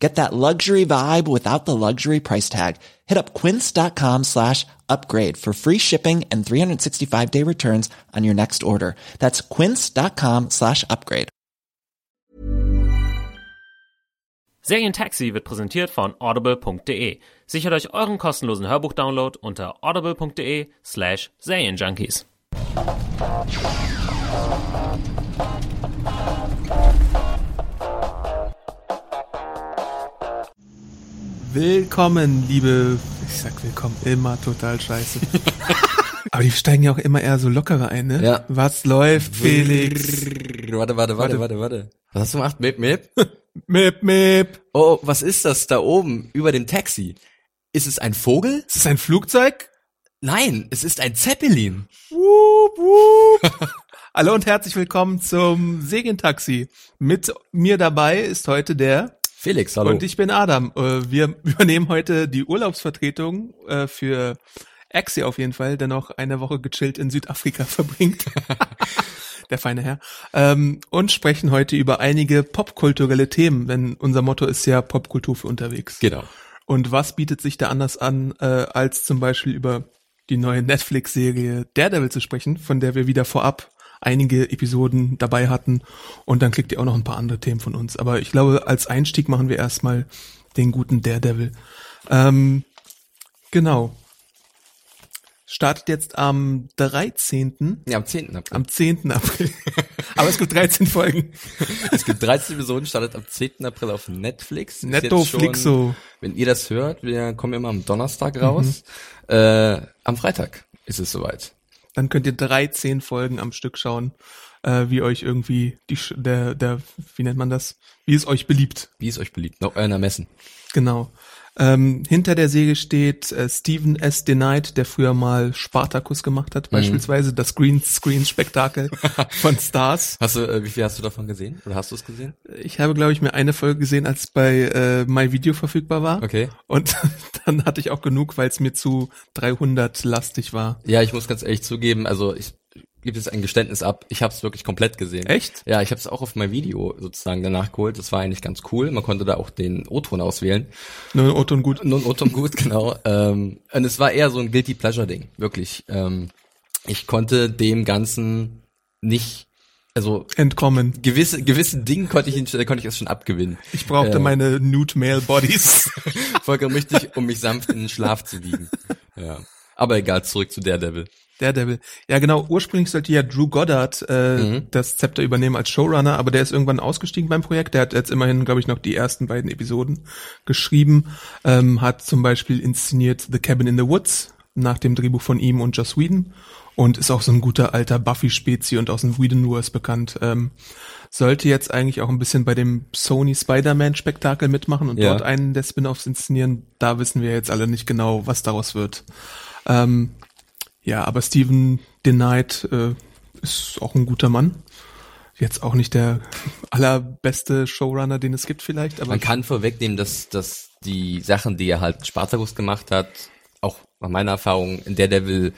Get that luxury vibe without the luxury price tag. Hit up quince.com slash upgrade for free shipping and 365 day returns on your next order. That's quince.com slash upgrade. Serientaxi wird präsentiert von audible.de. Sichert euch euren kostenlosen Hörbuchdownload unter audible.de slash Serienjunkies. Willkommen, liebe. Ich sag willkommen, immer total scheiße. Aber die steigen ja auch immer eher so lockere ein, ne? Ja. Was läuft, Felix? Warte, warte, warte, warte, warte. Was hast du gemacht? Mip, mip? Mip, mip. Oh, was ist das da oben über dem Taxi? Ist es ein Vogel? Ist das ein Flugzeug? Nein, es ist ein Zeppelin. Wup, wup. Hallo und herzlich willkommen zum Segentaxi. Mit mir dabei ist heute der Felix, hallo. und ich bin Adam. Äh, Wir übernehmen heute die Urlaubsvertretung äh, für Axie auf jeden Fall, der noch eine Woche gechillt in Südafrika verbringt. der feine Herr. Ähm, und sprechen heute über einige popkulturelle Themen, denn unser Motto ist ja Popkultur für unterwegs. Genau. Und was bietet sich da anders an, äh, als zum Beispiel über die neue Netflix-Serie Daredevil zu sprechen, von der wir wieder vorab einige Episoden dabei hatten. Und dann kriegt ihr auch noch ein paar andere Themen von uns. Aber ich glaube, als Einstieg machen wir erstmal den guten Daredevil. Ähm, genau. Startet jetzt am 13. Ja, am 10. April. Am 10. April. Aber es gibt 13 Folgen. es gibt 13 Episoden, startet am 10. April auf Netflix. Netto Flixo. Wenn ihr das hört, wir kommen immer am Donnerstag raus. Äh, am Freitag ist es soweit. Dann könnt ihr 13 Folgen am Stück schauen, äh, wie euch irgendwie die, der, der, wie nennt man das? Wie es euch beliebt. Wie es euch beliebt. Noch einer messen. Genau. Ähm, hinter der Säge steht äh, Stephen S. Denied, der früher mal Spartacus gemacht hat, beispielsweise das Greenscreen-Spektakel von Stars. Hast du, äh, wie viel hast du davon gesehen? Oder hast du es gesehen? Ich habe, glaube ich, mir eine Folge gesehen, als bei äh, MyVideo verfügbar war. Okay. Und dann hatte ich auch genug, weil es mir zu 300 lastig war. Ja, ich muss ganz ehrlich zugeben, also ich gebe jetzt ein Geständnis ab, ich habe es wirklich komplett gesehen. Echt? Ja, ich habe es auch auf mein Video sozusagen danach geholt. Das war eigentlich ganz cool. Man konnte da auch den O-Ton auswählen. Nur ein Otto und gut. Nun O-Ton gut, genau. Ähm, und es war eher so ein guilty pleasure Ding, wirklich. Ähm, ich konnte dem Ganzen nicht, also Entkommen. gewisse gewisse Dinge konnte ich ihn, konnte ich es schon abgewinnen. Ich brauchte Ja. meine Nude Male Bodies. Vollkommen richtig, um mich sanft in den Schlaf zu wiegen. Ja. Aber egal, zurück zu Daredevil. Daredevil. Ja, genau. Ursprünglich sollte ja Drew Goddard äh, Mhm. das Zepter übernehmen als Showrunner, aber der ist irgendwann ausgestiegen beim Projekt. Der hat jetzt immerhin, glaube ich, noch die ersten beiden Episoden geschrieben. Ähm, hat zum Beispiel inszeniert The Cabin in the Woods nach dem Drehbuch von ihm und Joss Whedon und ist auch so ein guter alter Buffy-Spezi und aus dem Whedon-Wars bekannt. Ähm, sollte jetzt eigentlich auch ein bisschen bei dem Sony Spider-Man-Spektakel mitmachen und Ja. dort einen der Spin-offs inszenieren. Da wissen wir jetzt alle nicht genau, was daraus wird. Ähm, ja, aber Steven Denied äh, ist auch ein guter Mann. Jetzt auch nicht der allerbeste Showrunner, den es gibt vielleicht, aber Man kann vorwegnehmen, dass, dass die Sachen, die er halt Spartacus gemacht hat, auch nach meiner Erfahrung in Daredevil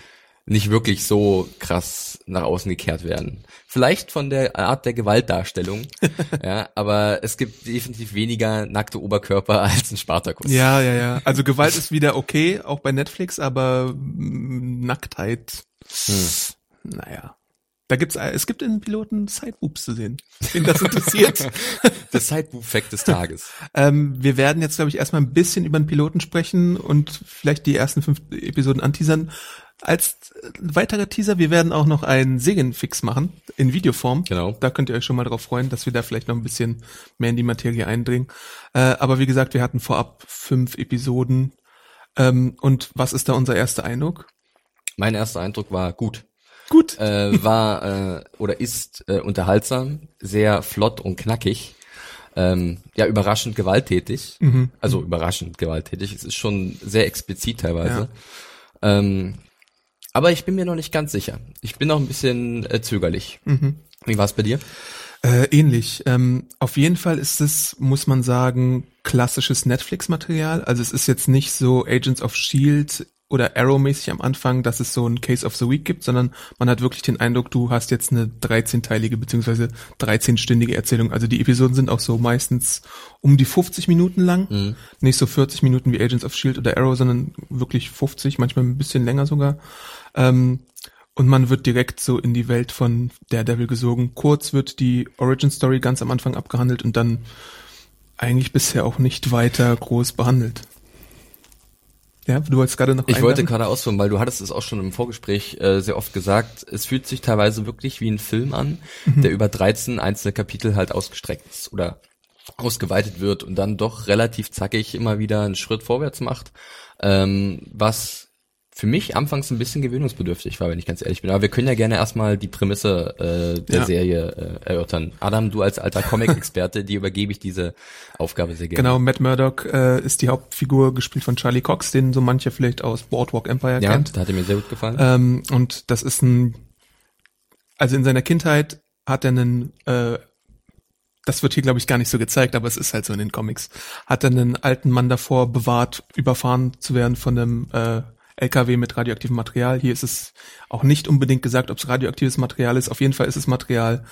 nicht wirklich so krass nach außen gekehrt werden. Vielleicht von der Art der Gewaltdarstellung, ja, aber es gibt definitiv weniger nackte Oberkörper als in Spartacus. ja, ja, ja. Also Gewalt ist wieder okay, auch bei Netflix, aber Nacktheit, Hm. naja. Da gibt's, es gibt in Piloten Sideboobs zu sehen. Wen das interessiert. Der Sideboob-Fact des Tages. Ähm, wir werden jetzt, glaube ich, erstmal ein bisschen über den Piloten sprechen und vielleicht die ersten fünf Episoden anteasern. Als äh, weiterer Teaser, wir werden auch noch einen Segenfix machen in Videoform. Genau. Da könnt ihr euch schon mal drauf freuen, dass wir da vielleicht noch ein bisschen mehr in die Materie eindringen. Äh, aber wie gesagt, wir hatten vorab fünf Episoden. Ähm, und was ist da unser erster Eindruck? Mein erster Eindruck war gut. Gut. äh, war äh, oder ist äh, unterhaltsam, sehr flott und knackig. Ähm, ja, überraschend gewalttätig. Also überraschend gewalttätig. Es ist schon sehr explizit teilweise. Ähm, Aber ich bin mir noch nicht ganz sicher. Ich bin noch ein bisschen äh, zögerlich. Wie war es bei dir? Äh, ähnlich. Ähm, auf jeden Fall ist es, muss man sagen, klassisches Netflix-Material. Also es ist jetzt nicht so Agents of Shield oder Arrow-mäßig am Anfang, dass es so ein Case of the Week gibt, sondern man hat wirklich den Eindruck, du hast jetzt eine 13-teilige beziehungsweise 13-stündige Erzählung. Also die Episoden sind auch so meistens um die 50 Minuten lang. Nicht so 40 Minuten wie Agents of Shield oder Arrow, sondern wirklich 50, manchmal ein bisschen länger sogar. Ähm, und man wird direkt so in die Welt von Daredevil gesogen. Kurz wird die Origin Story ganz am Anfang abgehandelt und dann eigentlich bisher auch nicht weiter groß behandelt. Ja, du wolltest gerade noch Ich wollte einwerfen? gerade ausführen, weil du hattest es auch schon im Vorgespräch äh, sehr oft gesagt, es fühlt sich teilweise wirklich wie ein Film an, Mhm. der über 13 einzelne Kapitel halt ausgestreckt ist oder ausgeweitet wird und dann doch relativ zackig immer wieder einen Schritt vorwärts macht, ähm, was für mich anfangs ein bisschen gewöhnungsbedürftig war, wenn ich ganz ehrlich bin. Aber wir können ja gerne erstmal die Prämisse äh, der Ja. Serie äh, erörtern. Adam, du als alter Comic-Experte, dir übergebe ich diese Aufgabe sehr gerne. Genau, Matt Murdock äh, ist die Hauptfigur, gespielt von Charlie Cox, den so manche vielleicht aus Boardwalk Empire Ja, kennt. da hat er mir sehr gut gefallen. Ähm, und das ist ein, also in seiner Kindheit hat er einen, äh, das wird hier glaube ich gar nicht so gezeigt, aber es ist halt so in den Comics, hat er einen alten Mann davor bewahrt, überfahren zu werden von einem äh, LKW mit radioaktivem Material. Hier ist es auch nicht unbedingt gesagt, ob es radioaktives Material ist. Auf jeden Fall ist es Material,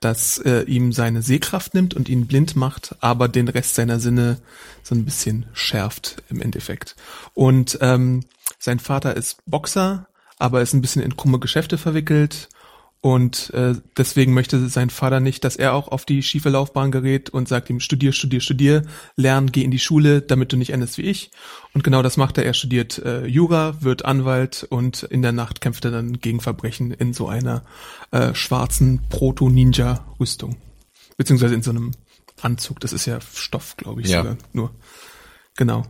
das äh, ihm seine Sehkraft nimmt und ihn blind macht, aber den Rest seiner Sinne so ein bisschen schärft im Endeffekt. Und ähm, sein Vater ist Boxer, aber ist ein bisschen in krumme Geschäfte verwickelt und äh, deswegen möchte sein Vater nicht, dass er auch auf die schiefe Laufbahn gerät und sagt ihm, studier, studier, studier, lern, geh in die Schule, damit du nicht endest wie ich. Und genau das macht er. Er studiert äh, Jura, wird Anwalt und in der Nacht kämpft er dann gegen Verbrechen in so einer äh, schwarzen Proto-Ninja-Rüstung. Beziehungsweise in so einem Anzug. Das ist ja Stoff, glaube ich, Ja. sogar nur. Genau.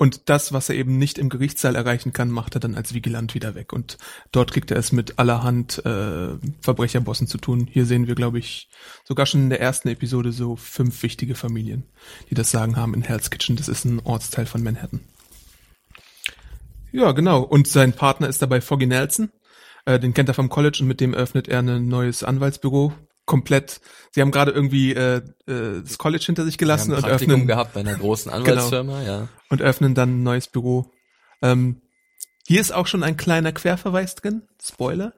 Und das, was er eben nicht im Gerichtssaal erreichen kann, macht er dann als Vigilant wieder weg. Und dort kriegt er es mit allerhand äh, Verbrecherbossen zu tun. Hier sehen wir, glaube ich, sogar schon in der ersten Episode so fünf wichtige Familien, die das Sagen haben in Hell's Kitchen. Das ist ein Ortsteil von Manhattan. Ja, genau. Und sein Partner ist dabei Foggy Nelson. Äh, den kennt er vom College und mit dem öffnet er ein neues Anwaltsbüro. Komplett. Sie haben gerade irgendwie äh, äh, das College hinter sich gelassen und öffnen gehabt bei einer großen Anwaltsfirma, ja. und öffnen dann ein neues Büro. Ähm, hier ist auch schon ein kleiner Querverweis drin. Spoiler.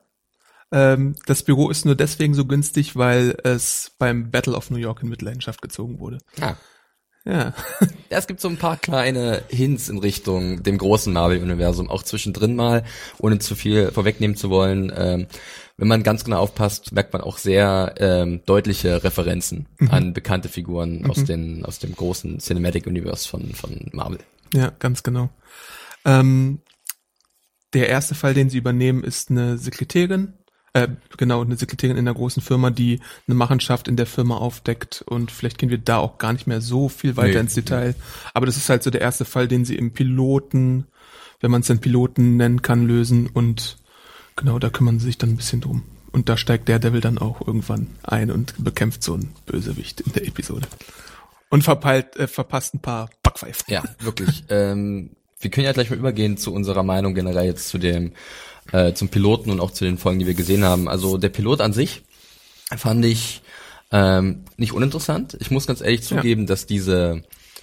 Ähm, das Büro ist nur deswegen so günstig, weil es beim Battle of New York in Mitleidenschaft gezogen wurde. ja. Ja. Ja, es gibt so ein paar kleine Hints in Richtung dem großen Marvel-Universum, auch zwischendrin mal, ohne zu viel vorwegnehmen zu wollen. Ähm, wenn man ganz genau aufpasst, merkt man auch sehr ähm, deutliche Referenzen an bekannte Figuren aus, den, aus dem großen Cinematic Universe von, von Marvel. Ja, ganz genau. Ähm, der erste Fall, den sie übernehmen, ist eine Sekretärin. Äh, genau, eine Sekretärin in einer großen Firma, die eine Machenschaft in der Firma aufdeckt. Und vielleicht gehen wir da auch gar nicht mehr so viel weiter Nee. ins Detail. Aber das ist halt so der erste Fall, den sie im Piloten, wenn man es denn Piloten nennen kann, lösen. Und genau, da kümmern sie sich dann ein bisschen drum. Und da steigt der Devil dann auch irgendwann ein und bekämpft so einen Bösewicht in der Episode. Und verpeilt, äh, verpasst ein paar Backpfeifen. Ja, wirklich. ähm, wir können ja gleich mal übergehen zu unserer Meinung generell jetzt zu dem, äh, zum Piloten und auch zu den Folgen, die wir gesehen haben. Also der Pilot an sich fand ich ähm, nicht uninteressant. Ich muss ganz ehrlich zugeben, dass diese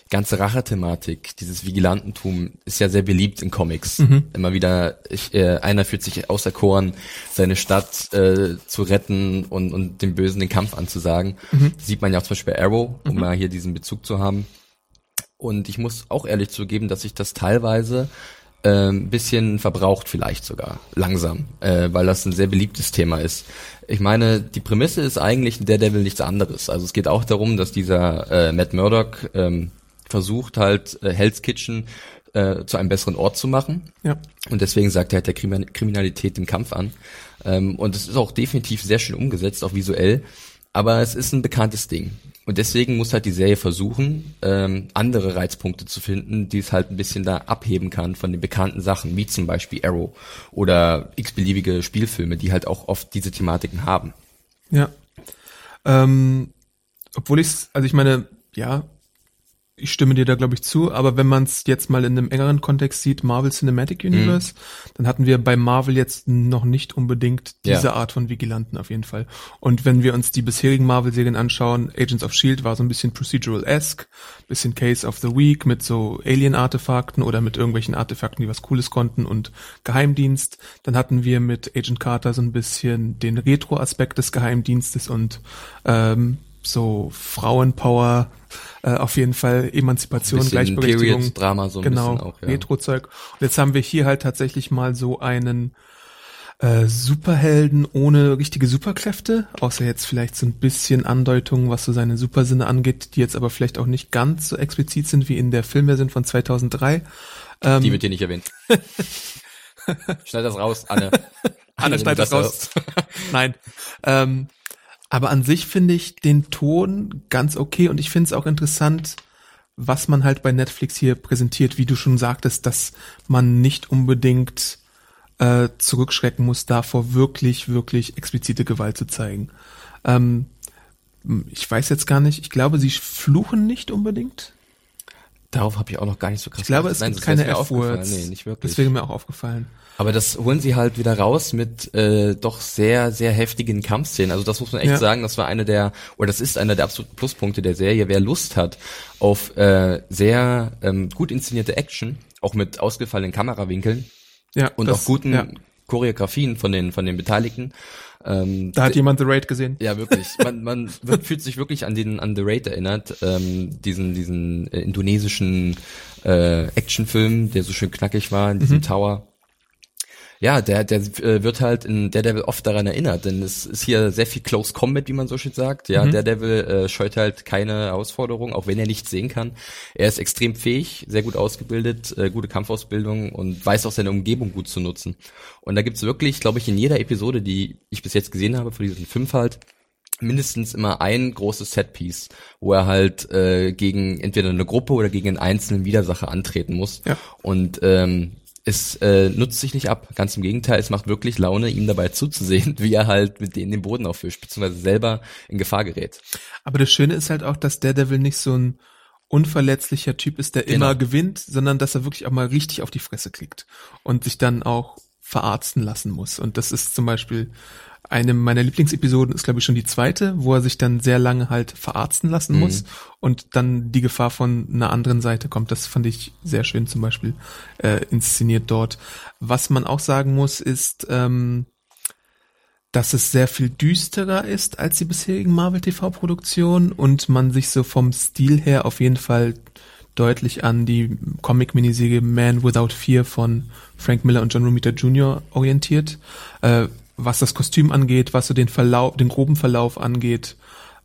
ganze Rache-Thematik, dieses Vigilantentum ist ja sehr beliebt in Comics. Immer wieder, ich, äh, einer fühlt sich auserkoren, seine Stadt äh, zu retten und, und dem Bösen den Kampf anzusagen. Das sieht man ja auch zum Beispiel bei Arrow, um mal hier diesen Bezug zu haben. Und ich muss auch ehrlich zugeben, dass ich das teilweise äh, ein bisschen verbraucht vielleicht sogar, langsam, äh, weil das ein sehr beliebtes Thema ist. Ich meine, die Prämisse ist eigentlich in Daredevil nichts anderes. Also es geht auch darum, dass dieser äh, Matt Murdock ähm, versucht halt äh, Hell's Kitchen äh, zu einem besseren Ort zu machen. Ja. Und deswegen sagt er halt der Krimin Kriminalität den Kampf an. Ähm, und es ist auch definitiv sehr schön umgesetzt, auch visuell. Aber es ist ein bekanntes Ding. Und deswegen muss halt die Serie versuchen, ähm, andere Reizpunkte zu finden, die es halt ein bisschen da abheben kann von den bekannten Sachen, wie zum Beispiel Arrow oder x-beliebige Spielfilme, die halt auch oft diese Thematiken haben. Ja. Ähm, obwohl ich also ich meine, ja, ich stimme dir da, glaube ich, zu, aber wenn man es jetzt mal in einem engeren Kontext sieht, Marvel Cinematic Universe, mhm. dann hatten wir bei Marvel jetzt noch nicht unbedingt diese ja. Art von Vigilanten auf jeden Fall. Und wenn wir uns die bisherigen Marvel-Serien anschauen, Agents of S.H.I.E.L.D. war so ein bisschen procedural-esque, bisschen Case of the Week mit so Alien-Artefakten oder mit irgendwelchen Artefakten, die was Cooles konnten und Geheimdienst. Dann hatten wir mit Agent Carter so ein bisschen den Retro-Aspekt des Geheimdienstes und ähm, so Frauenpower, äh, auf jeden Fall Emanzipation, Gleichberechtigung, Drama so ein genau, bisschen auch, ja. Retro-Zeug. Und jetzt haben wir hier halt tatsächlich mal so einen äh, Superhelden ohne richtige Superkräfte, außer jetzt vielleicht so ein bisschen Andeutung, was so seine Supersinne angeht, die jetzt aber vielleicht auch nicht ganz so explizit sind wie in der Filmversion von 2003. Ähm, die wird hier nicht erwähnt. Schneid das raus, Anne. Anne, schneid das raus. Nein. Ähm, aber an sich finde ich den Ton ganz okay und ich finde es auch interessant, was man halt bei Netflix hier präsentiert, wie du schon sagtest, dass man nicht unbedingt äh, zurückschrecken muss, davor wirklich, wirklich explizite Gewalt zu zeigen. Ähm, ich weiß jetzt gar nicht, ich glaube, sie fluchen nicht unbedingt. Darauf habe ich auch noch gar nicht so krass Ich glaube, es Nein, gibt keine F-Words. Nee, nicht wirklich. Das wäre mir auch aufgefallen. Aber das holen sie halt wieder raus mit äh, doch sehr, sehr heftigen Kampfszenen. Also das muss man echt ja. sagen, das war eine der, oder das ist einer der absoluten Pluspunkte der Serie. Wer Lust hat auf äh, sehr ähm, gut inszenierte Action, auch mit ausgefallenen Kamerawinkeln ja, und das, auch guten ja. Choreografien von den, von den Beteiligten, ähm, da hat jemand The Raid gesehen. Ja, wirklich. Man, man wird, fühlt sich wirklich an den an The Raid erinnert, ähm, diesen diesen äh, indonesischen äh, Actionfilm, der so schön knackig war in diesem mhm. Tower ja, der, der äh, wird halt in Daredevil oft daran erinnert, denn es ist hier sehr viel Close Combat, wie man so schön sagt. Ja, mhm. Daredevil äh, scheut halt keine Herausforderung, auch wenn er nichts sehen kann. Er ist extrem fähig, sehr gut ausgebildet, äh, gute Kampfausbildung und weiß auch seine Umgebung gut zu nutzen. Und da gibt's wirklich, glaube ich, in jeder Episode, die ich bis jetzt gesehen habe, von diesen fünf halt, mindestens immer ein großes Setpiece, wo er halt äh, gegen entweder eine Gruppe oder gegen einen einzelnen Widersacher antreten muss. Ja. Und ähm, es äh, nutzt sich nicht ab. Ganz im Gegenteil, es macht wirklich Laune, ihm dabei zuzusehen, wie er halt mit denen den Boden auffischt, beziehungsweise selber in Gefahr gerät. Aber das Schöne ist halt auch, dass Daredevil nicht so ein unverletzlicher Typ ist, der genau. immer gewinnt, sondern dass er wirklich auch mal richtig auf die Fresse kriegt und sich dann auch verarzten lassen muss. Und das ist zum Beispiel eine meiner Lieblingsepisoden ist, glaube ich, schon die zweite, wo er sich dann sehr lange halt verarzten lassen mhm. muss und dann die Gefahr von einer anderen Seite kommt. Das fand ich sehr schön zum Beispiel äh, inszeniert dort. Was man auch sagen muss, ist, ähm, dass es sehr viel düsterer ist als die bisherigen Marvel TV-Produktionen und man sich so vom Stil her auf jeden Fall deutlich an die Comic-Miniserie Man Without Fear von Frank Miller und John Romita Jr. orientiert. Äh, was das Kostüm angeht, was so den Verlauf, den groben Verlauf angeht,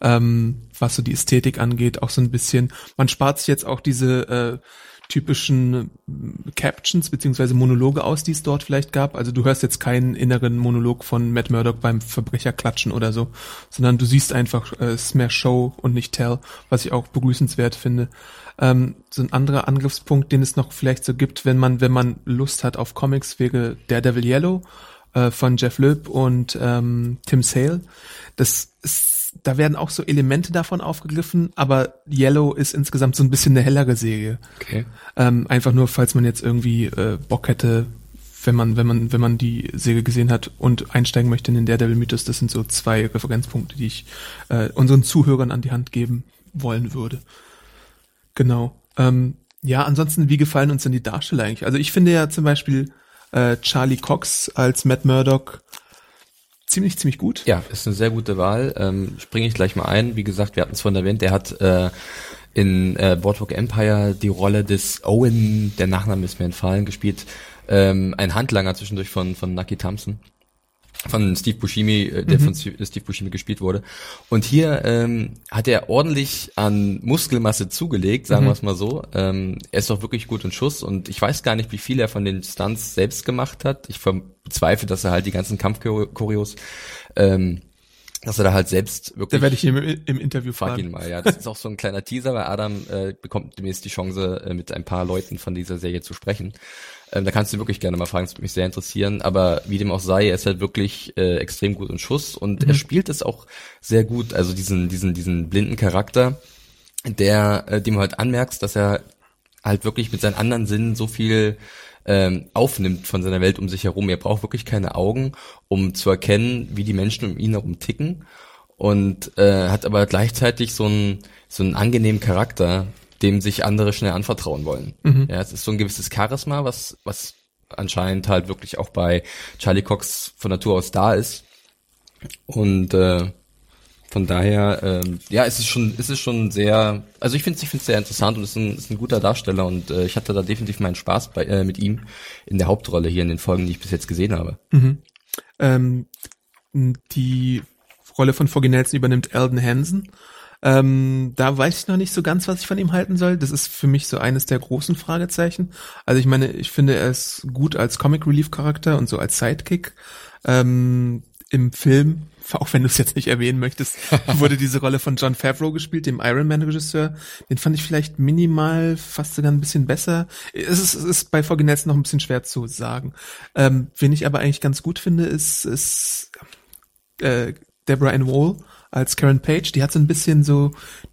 ähm, was so die Ästhetik angeht, auch so ein bisschen. Man spart sich jetzt auch diese äh, typischen äh, Captions beziehungsweise Monologe aus, die es dort vielleicht gab. Also du hörst jetzt keinen inneren Monolog von Matt Murdock beim Verbrecher klatschen oder so, sondern du siehst einfach, äh, mehr Show und nicht Tell, was ich auch begrüßenswert finde. Ähm, so ein anderer Angriffspunkt, den es noch vielleicht so gibt, wenn man, wenn man Lust hat auf Comics, wäre Daredevil Yellow äh, von Jeff Loeb und ähm, Tim Sale. Das ist, da werden auch so Elemente davon aufgegriffen, aber Yellow ist insgesamt so ein bisschen eine hellere Serie. Okay. Ähm, einfach nur, falls man jetzt irgendwie äh, Bock hätte, wenn man, wenn man, wenn man die Serie gesehen hat und einsteigen möchte in den Daredevil Mythos, das sind so zwei Referenzpunkte, die ich äh, unseren Zuhörern an die Hand geben wollen würde. Genau. Ähm, ja, ansonsten, wie gefallen uns denn die Darsteller eigentlich? Also ich finde ja zum Beispiel äh, Charlie Cox als Matt Murdock ziemlich, ziemlich gut. Ja, ist eine sehr gute Wahl. Ähm, Springe ich gleich mal ein. Wie gesagt, wir hatten es vorhin erwähnt, der hat äh, in äh, Boardwalk Empire die Rolle des Owen, der Nachname ist mir entfallen, gespielt. Ähm, ein Handlanger zwischendurch von, von Nucky Thompson von Steve Buscemi, äh, der mhm. von Steve Buscemi gespielt wurde. Und hier ähm, hat er ordentlich an Muskelmasse zugelegt, sagen mhm. wir es mal so. Ähm, er ist doch wirklich gut in Schuss und ich weiß gar nicht, wie viel er von den Stunts selbst gemacht hat. Ich bezweifle, dass er halt die ganzen Kampfchoreos ähm, dass er da halt selbst wirklich. Da werde ich ihm im Interview fragen. Frag ihn mal, ja. Das ist auch so ein kleiner Teaser, weil Adam äh, bekommt demnächst die Chance, äh, mit ein paar Leuten von dieser Serie zu sprechen. Ähm, da kannst du wirklich gerne mal fragen, das würde mich sehr interessieren. Aber wie dem auch sei, er ist halt wirklich äh, extrem gut in Schuss und mhm. er spielt es auch sehr gut. Also diesen, diesen, diesen blinden Charakter der, äh, dem du halt anmerkst, dass er halt wirklich mit seinen anderen Sinnen so viel ähm, aufnimmt von seiner Welt um sich herum. Er braucht wirklich keine Augen, um zu erkennen, wie die Menschen um ihn herum ticken und äh, hat aber gleichzeitig so einen so einen angenehmen Charakter, dem sich andere schnell anvertrauen wollen. Mhm. Ja, es ist so ein gewisses Charisma, was was anscheinend halt wirklich auch bei Charlie Cox von Natur aus da ist. Und äh, von daher, ähm, ja, es ist schon, es ist schon sehr, also ich finde ich finde es sehr interessant und es ist ein, ist ein guter Darsteller und äh, ich hatte da definitiv meinen Spaß bei, äh, mit ihm in der Hauptrolle hier in den Folgen, die ich bis jetzt gesehen habe. Ähm, die Rolle von Foggy Nelson übernimmt Eldon Hansen. Ähm, da weiß ich noch nicht so ganz, was ich von ihm halten soll. Das ist für mich so eines der großen Fragezeichen. Also ich meine, ich finde, er ist gut als Comic Relief Charakter und so als Sidekick. Ähm, Im Film, auch wenn du es jetzt nicht erwähnen möchtest, wurde diese Rolle von John Favreau gespielt, dem Iron Man Regisseur. Den fand ich vielleicht minimal fast sogar ein bisschen besser. Es ist, es ist bei Foggy Nelson noch ein bisschen schwer zu sagen. Ähm, wen ich aber eigentlich ganz gut finde, ist, ist äh, Deborah Ann Wall als Karen Page, die hat so ein bisschen so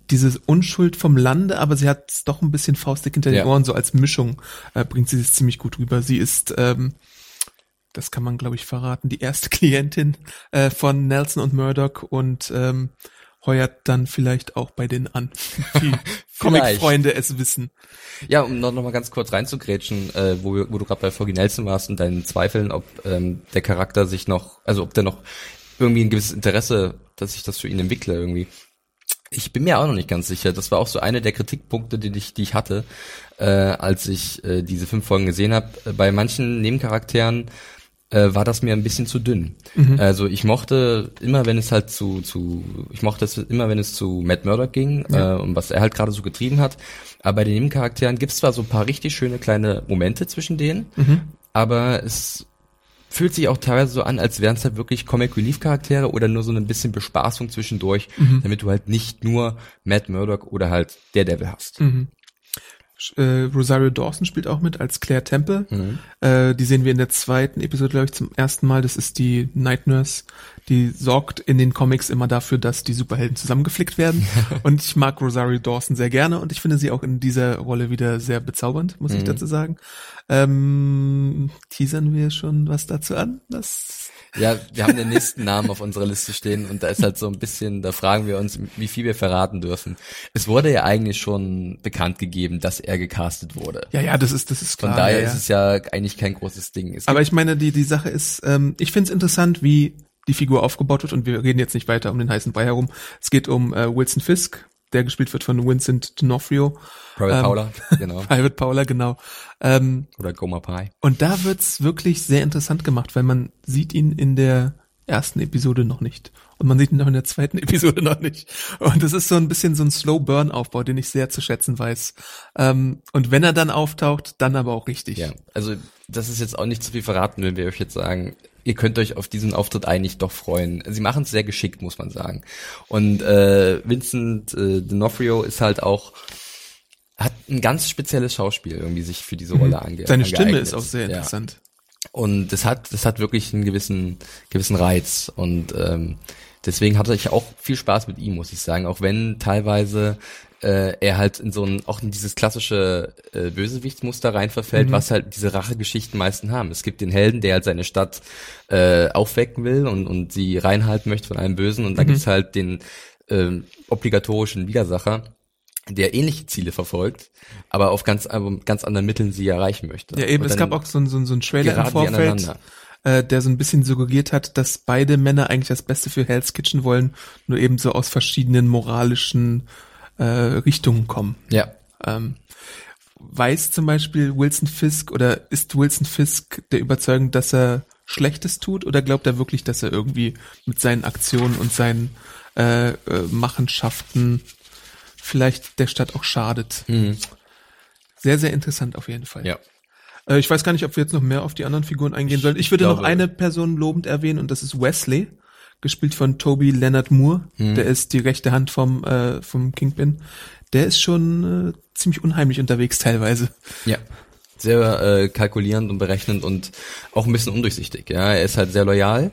diese Unschuld vom Lande, aber sie hat es doch ein bisschen faustig hinter den Ja. Ohren, so als Mischung äh, bringt sie es ziemlich gut rüber. Sie ist, ähm, das kann man glaube ich verraten, die erste Klientin äh, von Nelson und Murdoch und ähm, heuert dann vielleicht auch bei denen an, wie Comic-Freunde es wissen. Ja, um noch, noch mal ganz kurz reinzugrätschen, äh, wo, wo du gerade bei Foggy Nelson warst und deinen Zweifeln, ob ähm, der Charakter sich noch, also ob der noch irgendwie ein gewisses Interesse, dass ich das für ihn entwickle irgendwie. Ich bin mir auch noch nicht ganz sicher. Das war auch so eine der Kritikpunkte, die ich, die ich hatte, äh, als ich äh, diese fünf Folgen gesehen habe. Bei manchen Nebencharakteren äh, war das mir ein bisschen zu dünn. Also ich mochte immer, wenn es halt zu, zu ich mochte es immer, wenn es zu Matt Murdock ging äh, und was er halt gerade so getrieben hat. Aber bei den Nebencharakteren gibt es zwar so ein paar richtig schöne kleine Momente zwischen denen, aber es fühlt sich auch teilweise so an, als wären es halt wirklich Comic Relief Charaktere oder nur so ein bisschen Bespaßung zwischendurch, damit du halt nicht nur Matt Murdock oder halt Daredevil hast. Äh, Rosario Dawson spielt auch mit als Claire Temple. Äh, die sehen wir in der zweiten Episode, glaube ich, zum ersten Mal. Das ist die Night Nurse. Die sorgt in den Comics immer dafür, dass die Superhelden zusammengeflickt werden. und ich mag Rosario Dawson sehr gerne und ich finde sie auch in dieser Rolle wieder sehr bezaubernd, muss ich dazu sagen. Ähm, teasern wir schon was dazu an? Das Ja, wir haben den nächsten Namen auf unserer Liste stehen und da ist halt so ein bisschen, da fragen wir uns, wie viel wir verraten dürfen. Es wurde ja eigentlich schon bekannt gegeben, dass er gecastet wurde. ja, ja, das ist das ist Von klar. daher ja, ja. ist es ja eigentlich kein großes Ding. Es Aber ich meine, die, die Sache ist, ähm, ich finde es interessant, wie die Figur aufgebaut wird und wir reden jetzt nicht weiter um den heißen Brei herum. Es geht um äh, Wilson Fisk, der gespielt wird von Vincent D'Onofrio. Private ähm, Paula, genau. Private Paula, genau. Ähm, Oder Goma Pi. und da wird's wirklich sehr interessant gemacht, weil man sieht ihn in der ersten Episode noch nicht. Und man sieht ihn auch in der zweiten Episode noch nicht. Und das ist so ein bisschen so ein Slow-Burn-Aufbau, den ich sehr zu schätzen weiß. Ähm, und wenn er dann auftaucht, dann aber auch richtig. Ja, also das ist jetzt auch nicht zu viel verraten, wenn wir euch jetzt sagen, ihr könnt euch auf diesen Auftritt eigentlich doch freuen. Sie machen es sehr geschickt, muss man sagen. Und äh, Vincent äh, D'Onofrio ist halt auch hat ein ganz spezielles Schauspiel irgendwie sich für diese Rolle ange Mhm. Seine Stimme angeeignet. ist auch sehr Ja. interessant. Und es hat, es hat wirklich einen gewissen, gewissen Reiz. Und ähm, deswegen hatte ich auch viel Spaß mit ihm, muss ich sagen. Auch wenn teilweise äh, er halt in so ein, auch in dieses klassische äh, Bösewichtsmuster rein verfällt, was halt diese Rachegeschichten meisten haben. Es gibt den Helden, der halt seine Stadt äh, aufwecken will und, und sie reinhalten möchte von einem Bösen. Und dann gibt's halt den ähm, obligatorischen Widersacher, der ähnliche Ziele verfolgt, aber auf ganz, aber ganz anderen Mitteln sie erreichen möchte. Ja, eben, es gab auch so, ein- so, so ein Trailer im Vorfeld. Äh, der so ein bisschen suggeriert hat, dass beide Männer eigentlich das Beste für Hell's Kitchen wollen, nur eben so aus verschiedenen moralischen äh, Richtungen kommen. Ja. Ähm, weiß zum Beispiel Wilson Fisk oder ist Wilson Fisk der Überzeugung, dass er Schlechtes tut oder glaubt er wirklich, dass er irgendwie mit seinen Aktionen und seinen äh, äh, Machenschaften vielleicht der Stadt auch schadet? Sehr, sehr interessant auf jeden Fall. Ja. Äh, ich weiß gar nicht, ob wir jetzt noch mehr auf die anderen Figuren eingehen sollen. Ich würde noch glaube- eine Person lobend erwähnen und das ist Wesley, gespielt von Toby Leonard Moore. Hm. Der ist die rechte Hand vom, äh, vom Kingpin. Der ist schon äh, ziemlich unheimlich unterwegs teilweise. Ja. Sehr äh, kalkulierend und berechnend und auch ein bisschen undurchsichtig. Ja, er ist halt sehr loyal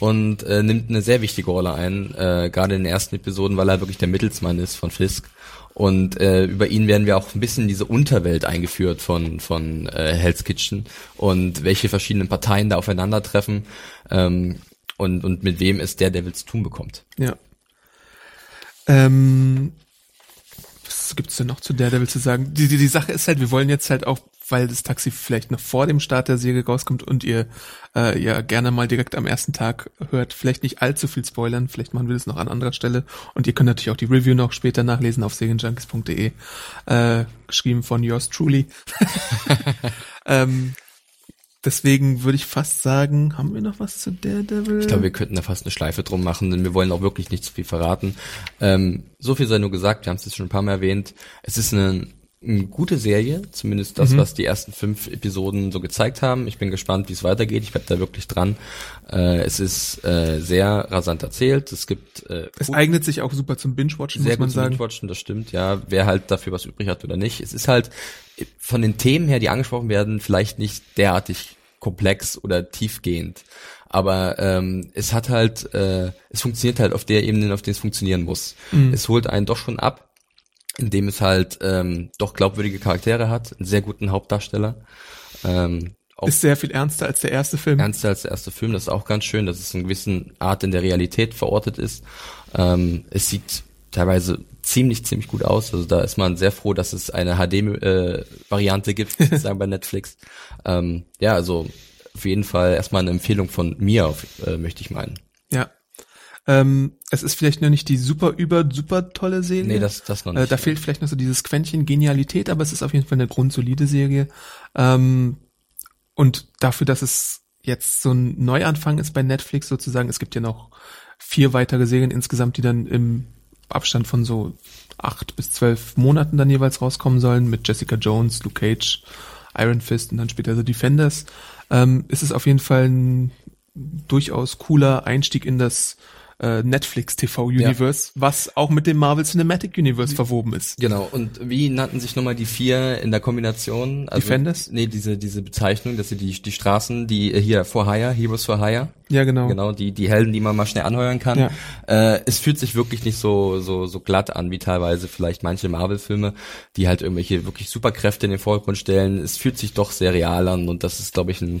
und äh, nimmt eine sehr wichtige Rolle ein, äh, gerade in den ersten Episoden, weil er wirklich der Mittelsmann ist von Fisk. Und äh, über ihn werden wir auch ein bisschen diese Unterwelt eingeführt von von äh, Hell's Kitchen und welche verschiedenen Parteien da aufeinandertreffen ähm, und und mit wem es Daredevil zu tun bekommt. Ja. Ähm, was gibt's denn noch zu Daredevil zu sagen? Die, die, die Sache ist halt, wir wollen jetzt halt auch, weil das Taxi vielleicht noch vor dem Start der Serie rauskommt und ihr äh, ja gerne mal direkt am ersten Tag hört, vielleicht nicht allzu viel spoilern, vielleicht machen wir das noch an anderer Stelle und ihr könnt natürlich auch die Review noch später nachlesen auf serienjunkies.de, äh, geschrieben von yours truly. ähm, Deswegen würde ich fast sagen, haben wir noch was zu Daredevil? Ich glaube, wir könnten da fast eine Schleife drum machen, denn wir wollen auch wirklich nicht zu viel verraten. Ähm, so viel sei nur gesagt, wir haben es jetzt schon ein paar Mal erwähnt. Es ist eine, eine gute Serie, zumindest das, mhm. was die ersten fünf Episoden so gezeigt haben. Ich bin gespannt, wie es weitergeht. Ich bleib da wirklich dran. Äh, es ist äh, sehr rasant erzählt. Es gibt äh, es eignet sich auch super zum Binge-Watchen, sehr muss man gut zum sagen. Binge-Watchen, das stimmt. Ja, wer halt dafür was übrig hat oder nicht. Es ist halt von den Themen her, die angesprochen werden, vielleicht nicht derartig komplex oder tiefgehend. Aber ähm, es hat halt, äh, es funktioniert halt auf der Ebene, auf der es funktionieren muss. Mhm. Es holt einen doch schon ab, indem es halt ähm, doch glaubwürdige Charaktere hat, einen sehr guten Hauptdarsteller. Ähm, Ist sehr viel ernster als der erste Film. ernster als der erste Film, das ist auch ganz schön, dass es in gewissen Art in der Realität verortet ist. Ähm, es sieht teilweise ziemlich, ziemlich gut aus. Also da ist man sehr froh, dass es eine HD-Variante gibt, sozusagen bei Netflix. Ähm, ja, also auf jeden Fall erstmal eine Empfehlung von mir, auf, äh, möchte ich meinen. Ja. Ähm, es ist vielleicht noch nicht die super über super tolle Serie. Nee, das, das noch nicht. Äh, da fehlt vielleicht noch so dieses Quäntchen Genialität, aber es ist auf jeden Fall eine grundsolide Serie. Ähm, und dafür, dass es jetzt so ein Neuanfang ist bei Netflix sozusagen, es gibt ja noch vier weitere Serien insgesamt, die dann im Abstand von so acht bis zwölf Monaten dann jeweils rauskommen sollen, mit Jessica Jones, Luke Cage, Iron Fist und dann später The Defenders, ähm, ist es auf jeden Fall ein durchaus cooler Einstieg in das äh, Netflix TV Universe, was auch mit dem Marvel Cinematic Universe verwoben ist. Genau, und wie nannten sich nochmal die vier in der Kombination? Also, Defenders? Nee, diese, diese Bezeichnung, dass sie die, die Straßen, die äh, hier for hire, Heroes for hire, Ja, genau. genau, die, die Helden, die man mal schnell anheuern kann. Ja. Äh, es fühlt sich wirklich nicht so, so, so glatt an, wie teilweise vielleicht manche Marvel-Filme, die halt irgendwelche wirklich Superkräfte in den Vordergrund stellen. Es fühlt sich doch sehr real an und das ist, glaube ich, ein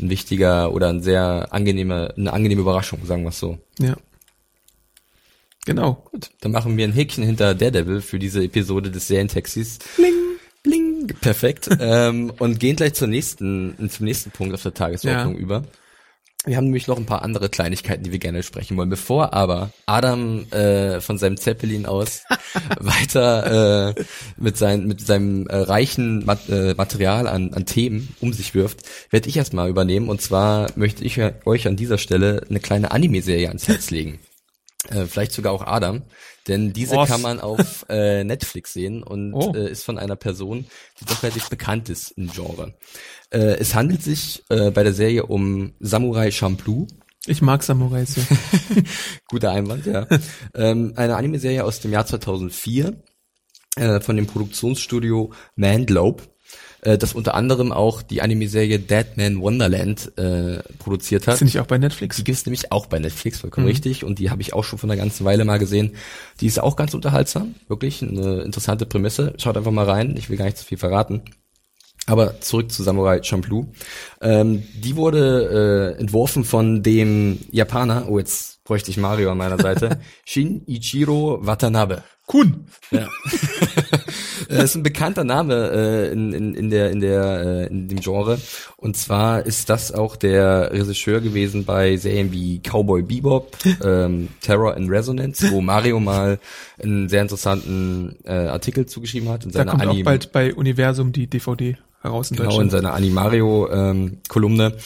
ein wichtiger oder ein sehr angenehmer, eine angenehme Überraschung, sagen wir es so. Ja. Genau. Gut, dann machen wir ein Häkchen hinter Daredevil für diese Episode des Serientaxis. Bling, bling. Perfekt. ähm, und gehen gleich zur nächsten, zum nächsten Punkt auf der Tagesordnung Ja. über. Wir haben nämlich noch ein paar andere Kleinigkeiten, die wir gerne sprechen wollen. Bevor aber Adam äh, von seinem Zeppelin aus weiter äh, mit, sein, mit seinem äh, reichen Mat äh, Material an, an Themen um sich wirft, werde ich erstmal übernehmen. Und zwar möchte ich euch an dieser Stelle eine kleine Anime-Serie ans Herz legen. Äh, vielleicht sogar auch Adam, denn diese Was? kann man auf äh, Netflix sehen und Oh. äh, ist von einer Person, die doch relativ bekannt ist im Genre. Äh, es handelt sich äh, bei der Serie um Samurai Champloo. Ich mag Samurais, ja. Guter Einwand, ja. ähm, eine Anime-Serie aus dem Jahr 2004 äh, von dem Produktionsstudio Mandlobe, äh, das unter anderem auch die Anime-Serie Dead Man Wonderland äh, produziert hat. Sind nicht auch bei Netflix? Die gibt's nämlich auch bei Netflix, vollkommen richtig. Und die habe ich auch schon von einer ganzen Weile mal gesehen. Die ist auch ganz unterhaltsam, wirklich eine interessante Prämisse. Schaut einfach mal rein, ich will gar nicht zu viel verraten. Aber zurück zu Samurai Champloo. Ähm, die wurde äh, entworfen von dem Japaner, oh jetzt bräuchte ich Mario an meiner Seite, Shinichiro Watanabe. Kun. Ja. Das ist ein bekannter Name äh, in, in, in der in der äh, in dem Genre und zwar ist das auch der Regisseur gewesen bei Serien wie Cowboy Bebop, ähm, Terror in Resonance, wo Mario mal einen sehr interessanten äh, Artikel zugeschrieben hat in Da seiner kommt auch Anime. bald bei Universum die DVD heraus in Genau, in Deutschland. seiner Animario-Kolumne.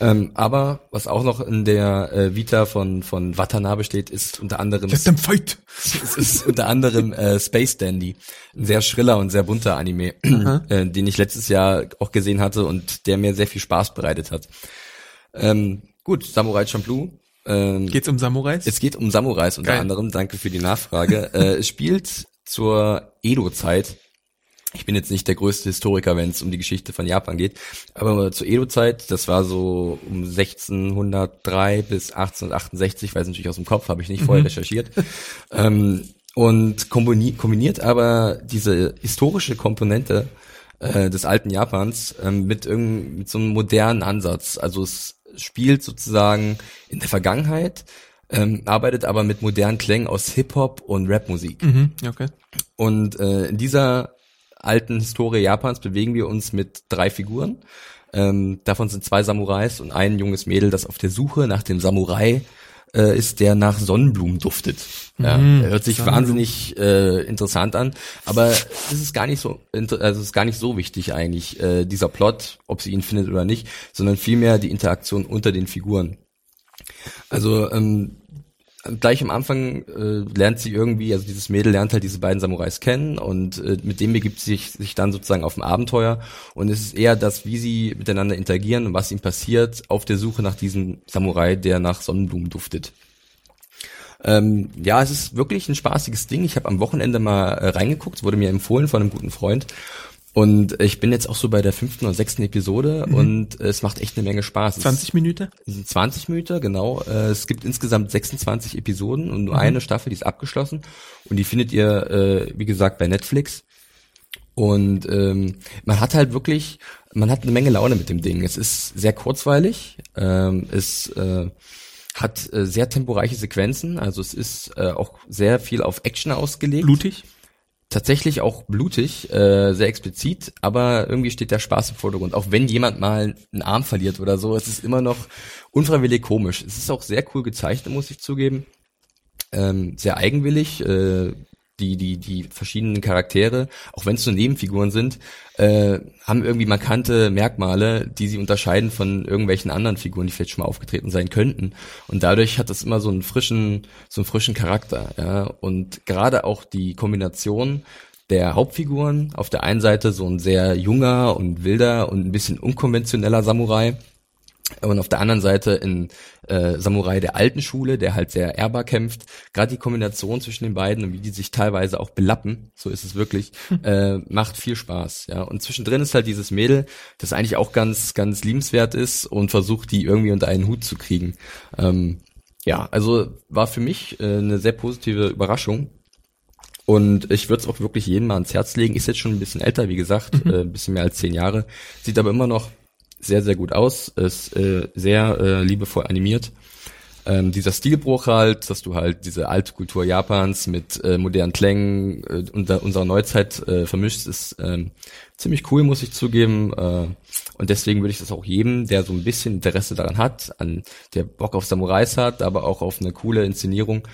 Ähm, aber was auch noch in der äh, Vita von, von Watanabe steht, ist unter anderem Let them fight! es ist unter anderem äh, Space Dandy, ein sehr schriller und sehr bunter Anime, äh, den ich letztes Jahr auch gesehen hatte und der mir sehr viel Spaß bereitet hat. Ähm, gut, Samurai Champloo. Ähm, Geht's um Samurais? es geht um Samurais unter Geil. anderem. Danke für die Nachfrage. äh, es spielt zur Edo-Zeit. Ich bin jetzt nicht der größte Historiker, wenn es um die Geschichte von Japan geht, aber zur Edo-Zeit, das war so um 1603 bis 1868, weiß natürlich aus dem Kopf, habe ich nicht vorher recherchiert. ähm, und kombini kombiniert aber diese historische Komponente äh, des alten Japans ähm, mit, irgend, mit so einem modernen Ansatz. Also es spielt sozusagen in der Vergangenheit, ähm, arbeitet aber mit modernen Klängen aus Hip-Hop und Rapmusik. mhm, okay. Und äh, in dieser alten Historie Japans bewegen wir uns mit drei Figuren. Ähm, davon sind zwei Samurais und ein junges Mädel, das auf der Suche nach dem Samurai äh, ist, der nach Sonnenblumen duftet. Ja, hört sich wahnsinnig äh, interessant an, aber es ist gar nicht so, also es ist gar nicht so wichtig eigentlich äh, dieser Plot, ob sie ihn findet oder nicht, sondern vielmehr die Interaktion unter den Figuren. Also ähm, gleich am Anfang äh, lernt sie irgendwie, also dieses Mädel lernt halt diese beiden Samurais kennen und äh, mit dem begibt sie sich, sich dann sozusagen auf ein Abenteuer und es ist eher das, wie sie miteinander interagieren und was ihnen passiert auf der Suche nach diesem Samurai, der nach Sonnenblumen duftet. Ähm, ja, es ist wirklich ein spaßiges Ding. Ich habe am Wochenende mal äh, reingeguckt, wurde mir empfohlen von einem guten Freund. Und ich bin jetzt auch so bei der fünften oder sechsten Episode und es macht echt eine Menge Spaß. Es 20 Minuten? es sind 20 Minuten, genau. Äh, Es gibt insgesamt 26 Episoden und nur eine Staffel, die ist abgeschlossen. Und die findet ihr, äh, wie gesagt, bei Netflix. Und ähm, man hat halt wirklich, man hat eine Menge Laune mit dem Ding. Es ist sehr kurzweilig. Ähm, es äh, hat äh, sehr temporeiche Sequenzen. Also es ist äh, auch sehr viel auf Action ausgelegt Blutig? Tatsächlich auch blutig, äh, sehr explizit, aber irgendwie steht der Spaß im Vordergrund. Auch wenn jemand mal einen Arm verliert oder so, es ist immer noch unfreiwillig komisch. Es ist auch sehr cool gezeichnet, muss ich zugeben. Ähm, sehr eigenwillig. Äh, die, die, die verschiedenen Charaktere, auch wenn es nur Nebenfiguren sind, äh, haben irgendwie markante Merkmale, die sie unterscheiden von irgendwelchen anderen Figuren, die vielleicht schon mal aufgetreten sein könnten. Und dadurch hat das immer so einen frischen, so einen frischen Charakter. Ja? Und gerade auch die Kombination der Hauptfiguren, auf der einen Seite so ein sehr junger und wilder und ein bisschen unkonventioneller Samurai, und auf der anderen Seite ein äh, Samurai der alten Schule, der halt sehr ehrbar kämpft. Gerade die Kombination zwischen den beiden und wie die sich teilweise auch belappen, so ist es wirklich, äh, macht viel Spaß. Ja, und zwischendrin ist halt dieses Mädel, das eigentlich auch ganz, ganz liebenswert ist und versucht, die irgendwie unter einen Hut zu kriegen. Ähm, ja, also war für mich äh, eine sehr positive Überraschung. Und ich würde es auch wirklich jedem mal ans Herz legen. Ist jetzt schon ein bisschen älter, wie gesagt, äh, ein bisschen mehr als zehn Jahre. Sieht aber immer noch sehr, sehr gut aus. Ist äh, sehr äh, liebevoll animiert. Ähm, dieser Stilbruch halt, dass du halt diese alte Kultur Japans mit äh, modernen Klängen äh, unter unserer Neuzeit äh, vermischt, ist ähm, ziemlich cool, muss ich zugeben. Äh, und deswegen würde ich das auch jedem, der so ein bisschen Interesse daran hat, an der Bock auf Samurais hat, aber auch auf eine coole Inszenierung,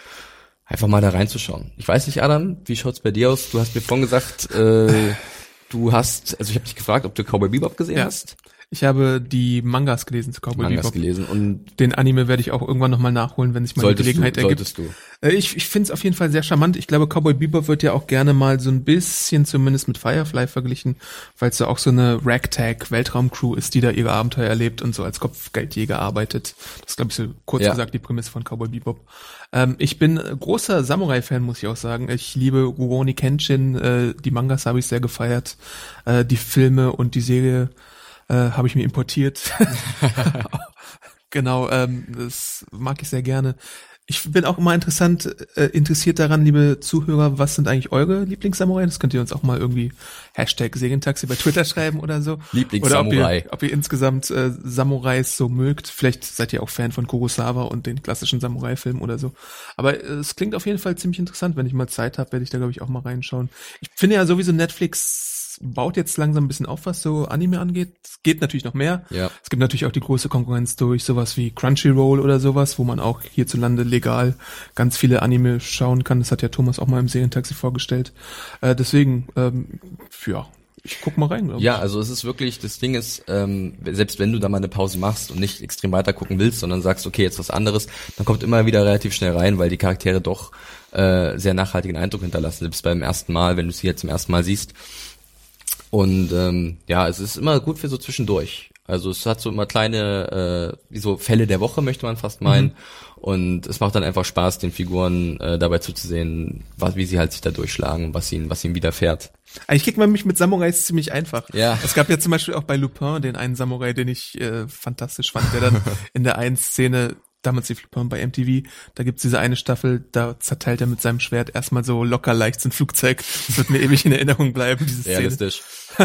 einfach mal da reinzuschauen. Ich weiß nicht, Adam, wie schaut's bei dir aus? Du hast mir vorhin gesagt, äh, du hast, also ich habe dich gefragt, ob du Cowboy Bebop gesehen Ja. hast. Ich habe die Mangas gelesen zu Cowboy Mangas Bebop. gelesen und Den Anime werde ich auch irgendwann nochmal nachholen, wenn sich mal die solltest du, Gelegenheit ergibt. solltest du. Äh, Ich, ich finde es auf jeden Fall sehr charmant. Ich glaube, Cowboy Bebop wird ja auch gerne mal so ein bisschen zumindest mit Firefly verglichen, weil es ja auch so eine Ragtag-Weltraumcrew ist, die da ihre Abenteuer erlebt und so als Kopfgeldjäger arbeitet. Das ist, glaube ich, so kurz Ja. gesagt die Prämisse von Cowboy Bebop. Ähm, ich bin großer Samurai-Fan, muss ich auch sagen. Ich liebe Rurouni Kenshin. Äh, die Mangas habe ich sehr gefeiert. Äh, die Filme und die Serie äh, habe ich mir importiert. genau, ähm, das mag ich sehr gerne. Ich bin auch immer interessant, äh, interessiert daran, liebe Zuhörer, was sind eigentlich eure Lieblingssamurai? Das könnt ihr uns auch mal irgendwie Hashtag Segentaxi bei Twitter schreiben oder so. Lieblingssamurai. Oder ob ihr, ob ihr insgesamt äh, Samurais so mögt. Vielleicht seid ihr auch Fan von Kurosawa und den klassischen Samurai-Filmen oder so. Aber äh, es klingt auf jeden Fall ziemlich interessant. Wenn ich mal Zeit habe, werde ich da, glaube ich, auch mal reinschauen. Ich finde ja sowieso Netflix baut jetzt langsam ein bisschen auf, was so Anime angeht. Es geht natürlich noch mehr. Ja. Es gibt natürlich auch die große Konkurrenz durch sowas wie Crunchyroll oder sowas, wo man auch hierzulande legal ganz viele Anime schauen kann. Das hat ja Thomas auch mal im Serientaxi vorgestellt. Äh, deswegen, ähm, ja, ich guck mal rein. Ja, ich. also es ist wirklich, das Ding ist, ähm, selbst wenn du da mal eine Pause machst und nicht extrem weiter gucken willst, sondern sagst, okay, jetzt was anderes, dann kommt immer wieder relativ schnell rein, weil die Charaktere doch äh, sehr nachhaltigen Eindruck hinterlassen, selbst beim ersten Mal, wenn du sie jetzt zum ersten Mal siehst. Und ähm, ja, es ist immer gut für so zwischendurch. Also es hat so immer kleine, äh, wie so Fälle der Woche, möchte man fast meinen. Und es macht dann einfach Spaß, den Figuren äh, dabei zuzusehen, was, wie sie halt sich da durchschlagen, was ihnen, was ihnen widerfährt. Eigentlich kriegt man mich mit Samurais ziemlich einfach. Ja. Es gab ja zum Beispiel auch bei Lupin den einen Samurai, den ich äh, fantastisch fand, der dann in der einen Szene, damals lief Lupin bei MTV, da gibt's diese eine Staffel, da zerteilt er mit seinem Schwert erstmal so locker leicht so ein Flugzeug. Das wird mir ewig in Erinnerung bleiben, diese Szene. Realistisch.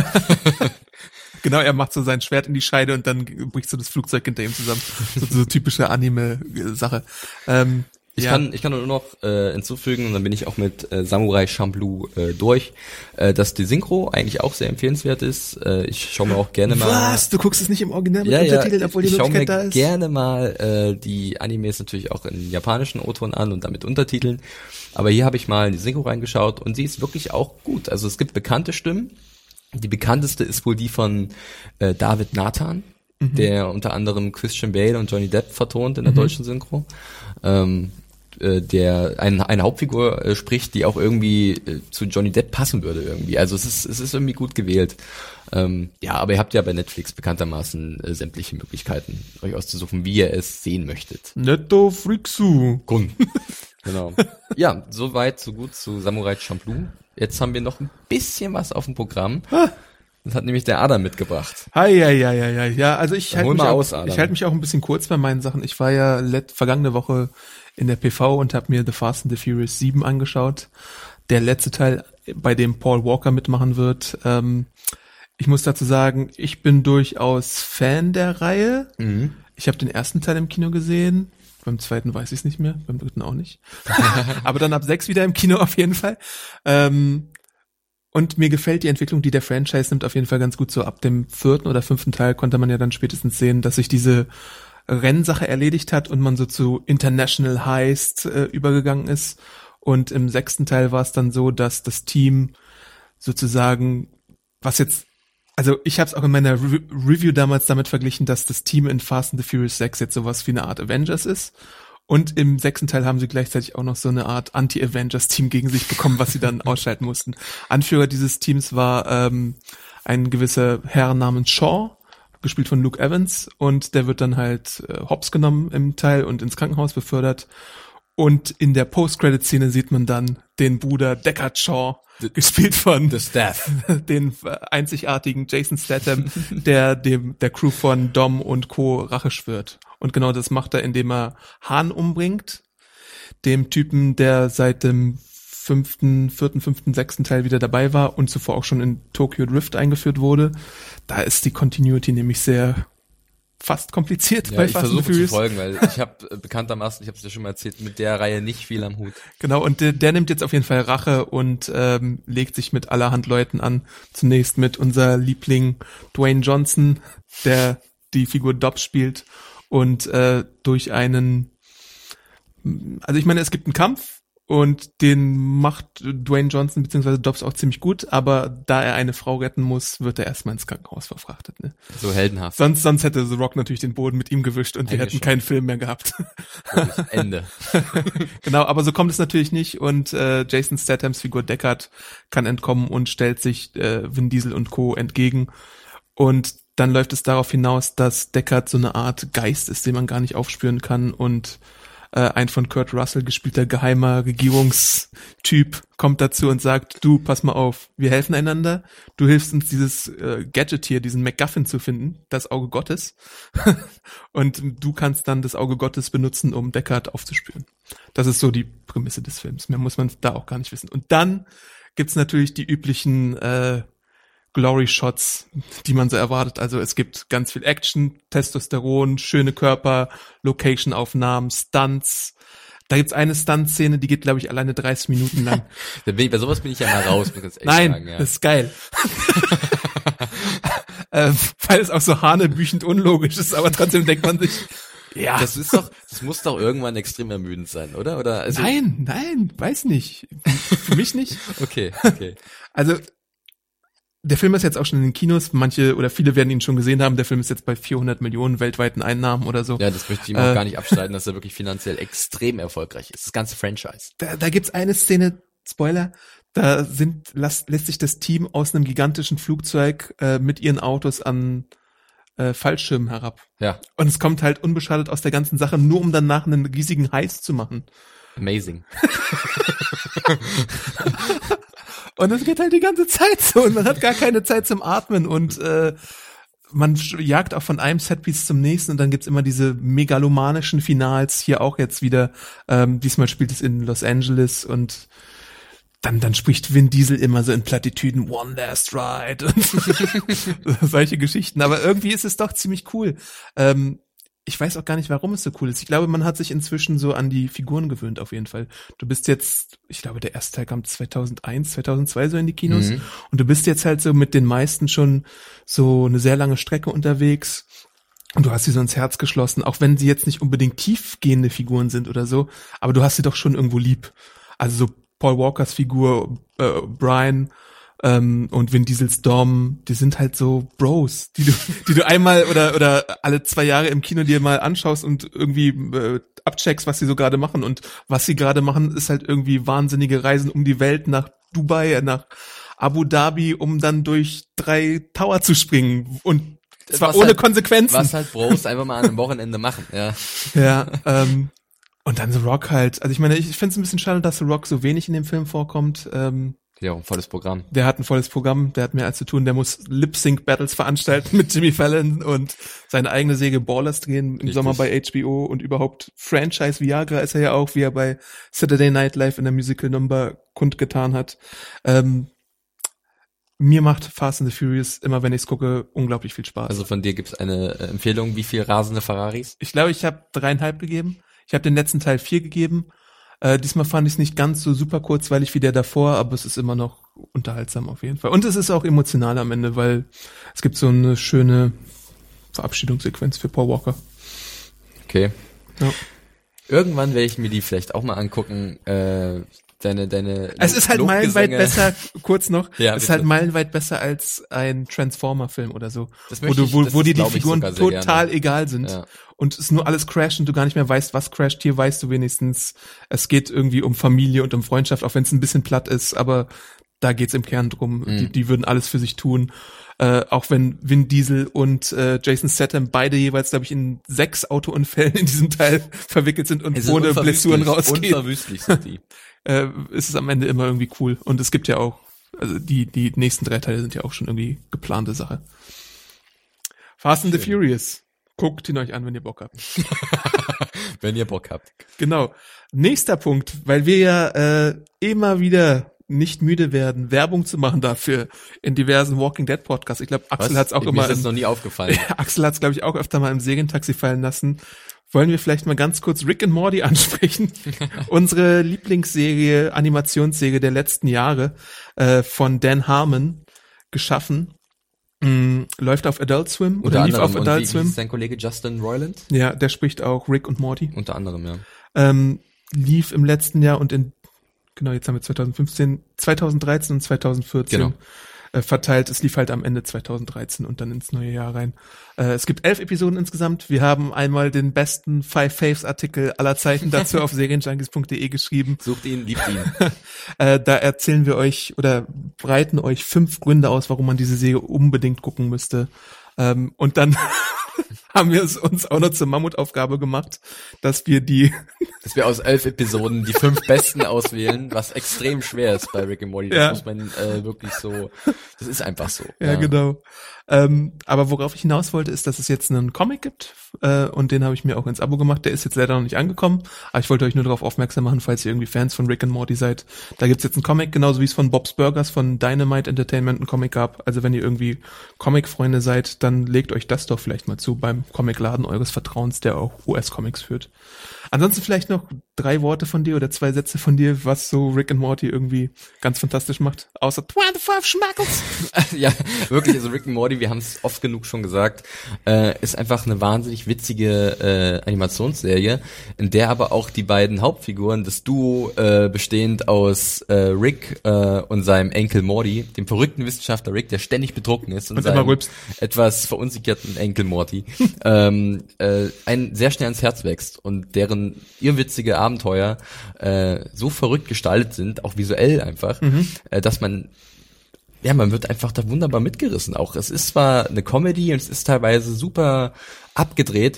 Genau, er macht so sein Schwert in die Scheide und dann bricht so das Flugzeug hinter ihm zusammen. So, so typische Anime-Sache. Ähm, Ich ja. kann, ich kann nur noch äh, hinzufügen, und dann bin ich auch mit äh, Samurai Champloo äh, durch, äh, dass die Synchro eigentlich auch sehr empfehlenswert ist. Äh, ich schaue mir auch gerne mal. Was? Du guckst es nicht im Original mit Ja, ja, Untertiteln, obwohl die ich schaue mir Möglichkeit da ist? gerne mal äh, die Animes natürlich auch in japanischen O-Ton an und damit Untertiteln. Aber hier habe ich mal in die Synchro reingeschaut und sie ist wirklich auch gut. Also es gibt bekannte Stimmen. Die bekannteste ist wohl die von äh, David Nathan, Mhm. der unter anderem Christian Bale und Johnny Depp vertont in der deutschen Synchro. Ähm, äh, der ein, eine Hauptfigur äh, spricht, die auch irgendwie äh, zu Johnny Depp passen würde irgendwie. Also es ist es ist irgendwie gut gewählt. Ähm, ja, aber ihr habt ja bei Netflix bekanntermaßen äh, sämtliche Möglichkeiten, euch auszusuchen, wie ihr es sehen möchtet. Netto Frixu. Grund. genau. Ja, soweit, so gut zu Samurai Champloo. Jetzt haben wir noch ein bisschen was auf dem Programm. Das hat nämlich der Adam mitgebracht. Hi, ja, ja, ja, ja, ja. Also ich halte mich, auch, aus, Adam. ich halte mich auch ein bisschen kurz bei meinen Sachen. Ich war ja let, vergangene Woche in der PV und habe mir The Fast and the Furious 7 angeschaut. Der letzte Teil, bei dem Paul Walker mitmachen wird. Ähm, ich muss dazu sagen, ich bin durchaus Fan der Reihe. Mhm. Ich habe den ersten Teil im Kino gesehen. Beim zweiten weiß ich es nicht mehr, beim dritten auch nicht. Aber dann ab sechs wieder im Kino auf jeden Fall. Ähm, und mir gefällt die Entwicklung, die der Franchise nimmt, auf jeden Fall ganz gut. So ab dem vierten oder fünften Teil konnte man ja dann spätestens sehen, dass sich diese Rennsache erledigt hat und man so zu International Heist äh, übergegangen ist. Und im sechsten Teil war es dann so, dass das Team sozusagen, was jetzt, also ich habe es auch in meiner Re Review damals damit verglichen, dass das Team in Fast and the Furious 6 jetzt sowas wie eine Art Avengers ist. Und im sechsten Teil haben sie gleichzeitig auch noch so eine Art Anti-Avengers-Team gegen sich bekommen, was sie dann ausschalten mussten. Anführer dieses Teams war ähm, ein gewisser Herr namens Shaw, gespielt von Luke Evans, und der wird dann halt äh, hops genommen im Teil und ins Krankenhaus befördert. Und in der Post-Credit-Szene sieht man dann den Bruder Deckard Shaw, gespielt von The Staff. den äh, einzigartigen Jason Statham, der dem der Crew von Dom und Co. Rache schwört. Und genau das macht er, indem er Hahn umbringt, dem Typen, der seit dem fünften, vierten, fünften, sechsten Teil wieder dabei war und zuvor auch schon in Tokyo Drift eingeführt wurde. Da ist die Continuity nämlich sehr fast kompliziert Ja, bei ich Fast versuche zu folgen, weil ich habe äh, bekanntermaßen, ich habe es dir schon mal erzählt, mit der Reihe nicht viel am Hut. Genau, und der, der nimmt jetzt auf jeden Fall Rache und ähm, legt sich mit allerhand Leuten an. Zunächst mit unser Liebling Dwayne Johnson, der die Figur Dobbs spielt und äh, durch einen, also ich meine, es gibt einen Kampf und den macht Dwayne Johnson bzw. Dobbs auch ziemlich gut, aber da er eine Frau retten muss, wird er erstmal ins Krankenhaus verfrachtet. Ne? So heldenhaft. Sonst, sonst hätte The Rock natürlich den Boden mit ihm gewischt und wir hätten keinen Film mehr gehabt. Ende. Genau, aber so kommt es natürlich nicht und äh, Jason Stathams Figur Deckard kann entkommen und stellt sich äh, Vin Diesel und Co. entgegen und dann läuft es darauf hinaus, dass Deckard so eine Art Geist ist, den man gar nicht aufspüren kann und äh, ein von Kurt Russell gespielter geheimer Regierungstyp kommt dazu und sagt, du, pass mal auf, wir helfen einander, du hilfst uns dieses äh, Gadget hier, diesen MacGuffin zu finden, das Auge Gottes und du kannst dann das Auge Gottes benutzen, um Deckard aufzuspüren. Das ist so die Prämisse des Films, mehr muss man da auch gar nicht wissen. Und dann gibt's natürlich die üblichen äh, Glory Shots, die man so erwartet. Also es gibt ganz viel Action, Testosteron, schöne Körper, Location-Aufnahmen, Stunts. Da gibt's eine Stunt-Szene, die geht, glaube ich, alleine 30 Minuten lang. Da bin ich, bei sowas bin ich ja mal raus, Nein, sagen. Ja. das ist geil. äh, weil es auch so hanebüchend unlogisch ist, aber trotzdem denkt man sich, ja, Das ist doch, das muss doch irgendwann extrem ermüdend sein, oder? Oder also, nein, nein, weiß nicht. Für mich nicht. Okay, okay. Also der Film ist jetzt auch schon in den Kinos. Manche oder viele werden ihn schon gesehen haben. Der Film ist jetzt bei 400 Millionen weltweiten Einnahmen oder so. Ja, das möchte ich ihm Äh, auch gar nicht abstreiten, dass er wirklich finanziell extrem erfolgreich ist. Das ganze Franchise. Da, da gibt's eine Szene, Spoiler, da sind, lässt, lässt sich das Team aus einem gigantischen Flugzeug äh, mit ihren Autos an äh, Fallschirmen herab. Ja, Und es kommt halt unbeschadet aus der ganzen Sache, nur um danach einen riesigen Heiß zu machen. amazing. Und das geht halt die ganze Zeit so und man hat gar keine Zeit zum Atmen und äh, man jagt auch von einem Setpiece zum nächsten und dann gibt's immer diese megalomanischen Finals, hier auch jetzt wieder. Ähm, diesmal spielt es in Los Angeles und dann, dann spricht Vin Diesel immer so in Plattitüden One Last Ride und solche Geschichten. Aber irgendwie ist es doch ziemlich cool. Ähm, ich weiß auch gar nicht, warum es so cool ist. Ich glaube, man hat sich inzwischen so an die Figuren gewöhnt, auf jeden Fall. Du bist jetzt, ich glaube, der erste Teil kam 2001, 2002 so in die Kinos. Mhm. Und du bist jetzt halt so mit den meisten schon so eine sehr lange Strecke unterwegs. Und du hast sie so ins Herz geschlossen, auch wenn sie jetzt nicht unbedingt tiefgehende Figuren sind oder so. Aber du hast sie doch schon irgendwo lieb. Also so Paul Walkers Figur, äh, Brian, ähm, und Vin Diesels Dom, die sind halt so Bros, die du, die du einmal oder oder alle zwei Jahre im Kino dir mal anschaust und irgendwie äh, abcheckst, was sie so gerade machen. Und was sie gerade machen, ist halt irgendwie wahnsinnige Reisen um die Welt nach Dubai, äh, nach Abu Dhabi, um dann durch drei Tower zu springen und zwar Was ohne halt- Konsequenzen. Was halt Bros einfach mal an einem Wochenende machen, ja. Ja, ähm, und dann The Rock halt. Also ich meine, ich finde es ein bisschen schade, dass The Rock so wenig in dem Film vorkommt. Ähm, Ja, ein volles Programm. der hat ein volles Programm, der hat mehr als zu tun, der muss Lip-Sync-Battles veranstalten mit Jimmy Fallon und seine eigene Säge Ballers drehen im Richtig. Sommer bei HBO und überhaupt Franchise Viagra ist er ja auch, wie er bei Saturday Night Live in der Musical Number kundgetan hat. Ähm, mir macht Fast and the Furious immer, wenn ich es gucke, unglaublich viel Spaß. Also von dir gibt's eine äh, Empfehlung, wie viel rasende Ferraris? Ich glaube, ich habe dreieinhalb gegeben. Ich habe den letzten Teil vier gegeben. Äh, diesmal fand ich es nicht ganz so super kurzweilig wie der davor, aber es ist immer noch unterhaltsam auf jeden Fall. Und es ist auch emotional am Ende, weil es gibt so eine schöne Verabschiedungssequenz für Paul Walker. Okay. Ja. Irgendwann werde ich mir die vielleicht auch mal angucken. Äh, deine, deine. Es ist halt meilenweit besser, kurz noch, Ja, es ist halt meilenweit besser als ein Transformer-Film oder so, Das wo, du, ich- wo, wo dir die Figuren total gerne. egal sind Ja. und es nur alles crasht und du gar nicht mehr weißt, was crasht. Hier weißt du wenigstens, es geht irgendwie um Familie und um Freundschaft, auch wenn es ein bisschen platt ist, aber da geht's im Kern drum. Mhm. Die, die würden alles für sich tun. Äh, auch wenn Vin Diesel und äh, Jason Statham beide jeweils, glaube ich, in sechs Autounfällen in diesem Teil verwickelt sind und sind ohne Blessuren rausgehen Unverwüstlich sind die. äh, ist es am Ende immer irgendwie cool. Und es gibt ja auch, also die, die nächsten drei Teile sind ja auch schon irgendwie geplante Sache. Fast and the Furious. Guckt ihn euch an, wenn ihr Bock habt. Wenn ihr Bock habt. Genau. Nächster Punkt, weil wir ja äh, immer wieder nicht müde werden, Werbung zu machen dafür in diversen Walking Dead Podcasts. Ich glaube, Axel hat es auch Mir immer ist das noch nie aufgefallen. Axel hat es, glaube ich, auch öfter mal im Segentaxi fallen lassen. Wollen wir vielleicht mal ganz kurz Rick and Morty ansprechen? Unsere Lieblingsserie, Animationsserie der letzten Jahre äh, von Dan Harmon geschaffen. Mm, läuft auf Adult Swim oder lief auf Adult wie, wie Swim. ist dein Kollege Justin Roiland? Ja, der spricht auch Rick und Morty. Unter anderem, ja. Ähm, lief im letzten Jahr und in, genau, jetzt haben wir 2015, 2013 und 2014 Genau. äh, verteilt. Es lief halt am Ende 2013 und dann ins neue Jahr rein. Äh, es gibt elf Episoden insgesamt. Wir haben einmal den besten Five Faves Artikel aller Zeiten dazu auf serienjunkies.de geschrieben. Sucht ihn, liebt ihn. Äh, da erzählen wir euch oder breiten euch fünf Gründe aus, warum man diese Serie unbedingt gucken müsste. Ähm, und dann haben wir es uns auch noch zur Mammutaufgabe gemacht, dass wir die Dass wir aus elf Episoden die fünf besten auswählen, was extrem schwer ist bei Rick and Morty. Das Ja. muss man äh, wirklich so, das ist einfach so. Ja, genau. Ähm, aber worauf ich hinaus wollte, ist, dass es jetzt einen Comic gibt äh, und den habe ich mir auch ins Abo gemacht. Der ist jetzt leider noch nicht angekommen, aber ich wollte euch nur darauf aufmerksam machen, falls ihr irgendwie Fans von Rick and Morty seid. Da gibt's jetzt einen Comic, genauso wie es von Bob's Burgers von Dynamite Entertainment einen Comic gab. Also wenn ihr irgendwie Comic-Freunde seid, dann legt euch das doch vielleicht mal zu beim Comicladen eures Vertrauens, der auch US-Comics führt. Ansonsten vielleicht noch drei Worte von dir oder zwei Sätze von dir, was so Rick and Morty irgendwie ganz fantastisch macht. Außer 25 Schmackles. ja, wirklich, also Rick and Morty wir haben es oft genug schon gesagt, äh, ist einfach eine wahnsinnig witzige äh, Animationsserie, in der aber auch die beiden Hauptfiguren, das Duo äh, bestehend aus äh, Rick äh, und seinem Enkel Morty, dem verrückten Wissenschaftler Rick, der ständig betrunken ist, und, Und immer seinem etwas verunsicherten Enkel Morty, ähm, äh, ein sehr schnell ans Herz wächst und deren irrwitzige Abenteuer äh, so verrückt gestaltet sind, auch visuell einfach, äh, dass man ja, man wird einfach da wunderbar mitgerissen auch. Es ist zwar eine Comedy und es ist teilweise super abgedreht,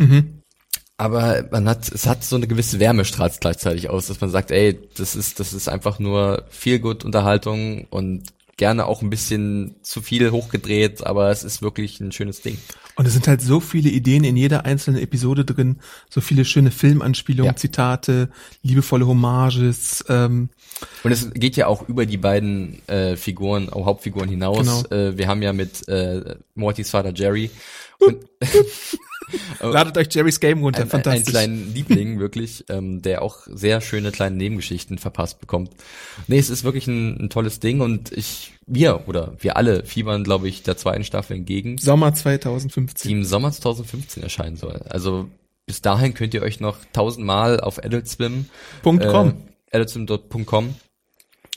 aber man hat, es hat so eine gewisse Wärme strahlt gleichzeitig aus, dass man sagt, ey, das ist, das ist einfach nur viel gut Unterhaltung und gerne auch ein bisschen zu viel hochgedreht, aber es ist wirklich ein schönes Ding. Und es sind halt so viele Ideen in jeder einzelnen Episode drin, so viele schöne Filmanspielungen, Ja. Zitate, liebevolle Hommages, ähm, Und es geht ja auch über die beiden äh, Figuren, auch Hauptfiguren hinaus. Genau. Äh, wir haben ja mit äh, Mortys Vater Jerry und ladet euch Jerry's Game runter, ein, ein, fantastisch. kleinen Liebling wirklich, ähm, der auch sehr schöne kleine Nebengeschichten verpasst bekommt. Nee, es ist wirklich ein, ein tolles Ding und ich, wir oder wir alle fiebern, glaube ich, der zweiten Staffel entgegen, Sommer die 2015. im Sommer 2015 erscheinen soll. Also bis dahin könnt ihr euch noch tausendmal auf Adult Swim Punkt com. äh, adultswim.com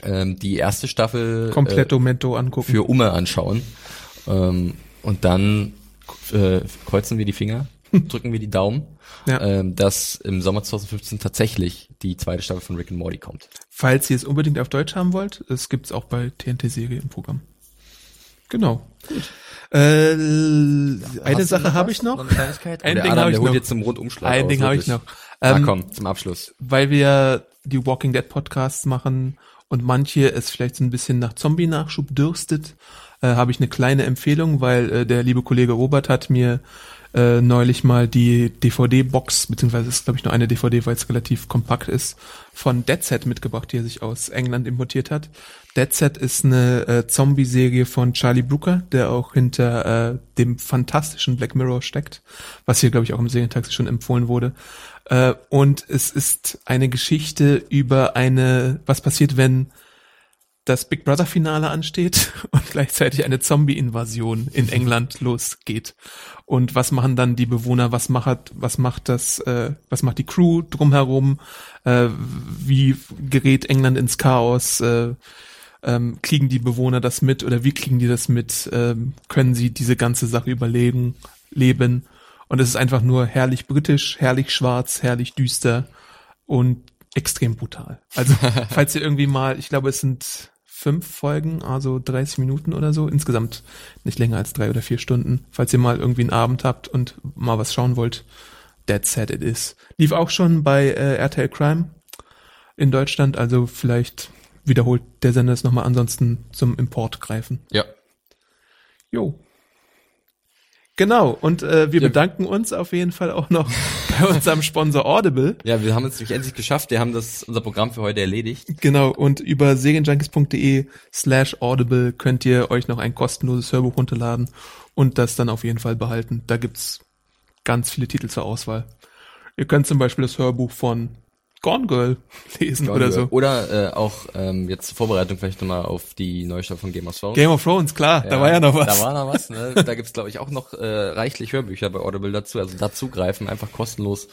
ähm, die erste Staffel Kompletto Mento angucken. für Umme anschauen. Ähm, und dann äh, kreuzen wir die Finger, drücken wir die Daumen, Ja. ähm, dass im Sommer 2015 tatsächlich die zweite Staffel von Rick and Morty kommt. Falls ihr es unbedingt auf Deutsch haben wollt, es gibt's auch bei TNT-Serie im Programm. Genau. Äh, eine Sache habe ich noch. Eine? Ein Der Ding habe ich noch. jetzt zum Rundumschlag Ein aus, Ding habe ich noch. Na Ähm, komm, zum Abschluss. weil wir die Walking Dead Podcasts machen und manche es vielleicht so ein bisschen nach Zombie-Nachschub dürstet, äh, habe ich eine kleine Empfehlung, weil äh, der liebe Kollege Robert hat mir äh, neulich mal die DVD-Box, beziehungsweise ist glaube ich nur eine DVD, weil es relativ kompakt ist, von Dead Set mitgebracht, die er sich aus England importiert hat. Dead Set ist eine äh, Zombie-Serie von Charlie Brooker, der auch hinter äh, dem fantastischen Black Mirror steckt, was hier glaube ich auch im Serientaxi schon empfohlen wurde. Äh, und es ist eine Geschichte über eine, was passiert, wenn das Big Brother Finale ansteht und gleichzeitig eine Zombie-Invasion in England losgeht. Und was machen dann die Bewohner? Was macht, was macht das, äh, was macht die Crew drumherum? Äh, wie gerät England ins Chaos? Äh, ähm, kriegen die Bewohner das mit oder wie kriegen die das mit? Ähm, können sie diese ganze Sache überleben, leben? Und es ist einfach nur herrlich britisch, herrlich schwarz, herrlich düster und extrem brutal. Also, falls ihr irgendwie mal, ich glaube, es sind fünf Folgen, also 30 Minuten oder so, insgesamt nicht länger als drei oder vier Stunden. Falls ihr mal irgendwie einen Abend habt und mal was schauen wollt, Dead Set It Is. Lief auch schon bei äh, RTL Crime in Deutschland, also vielleicht wiederholt der Sender es nochmal, ansonsten zum Import greifen. Ja. Jo. Genau, und äh, wir Ja. bedanken uns auf jeden Fall auch noch bei unserem Sponsor Audible. Ja, wir haben es nämlich endlich geschafft. Wir haben das, unser Programm für heute erledigt. Genau, und über serienjunkies.de slash audible könnt ihr euch noch ein kostenloses Hörbuch runterladen und das dann auf jeden Fall behalten. Da gibt's ganz viele Titel zur Auswahl. Ihr könnt zum Beispiel das Hörbuch von Gone Girl lesen oder so. Oder äh, auch ähm, jetzt zur Vorbereitung vielleicht nochmal auf die neue Staffel von Game of Thrones. Game of Thrones, klar, da war ja noch was. Da war noch was, ne? Da gibt's glaube ich auch noch äh, reichlich Hörbücher bei Audible dazu. Also dazu greifen einfach kostenlos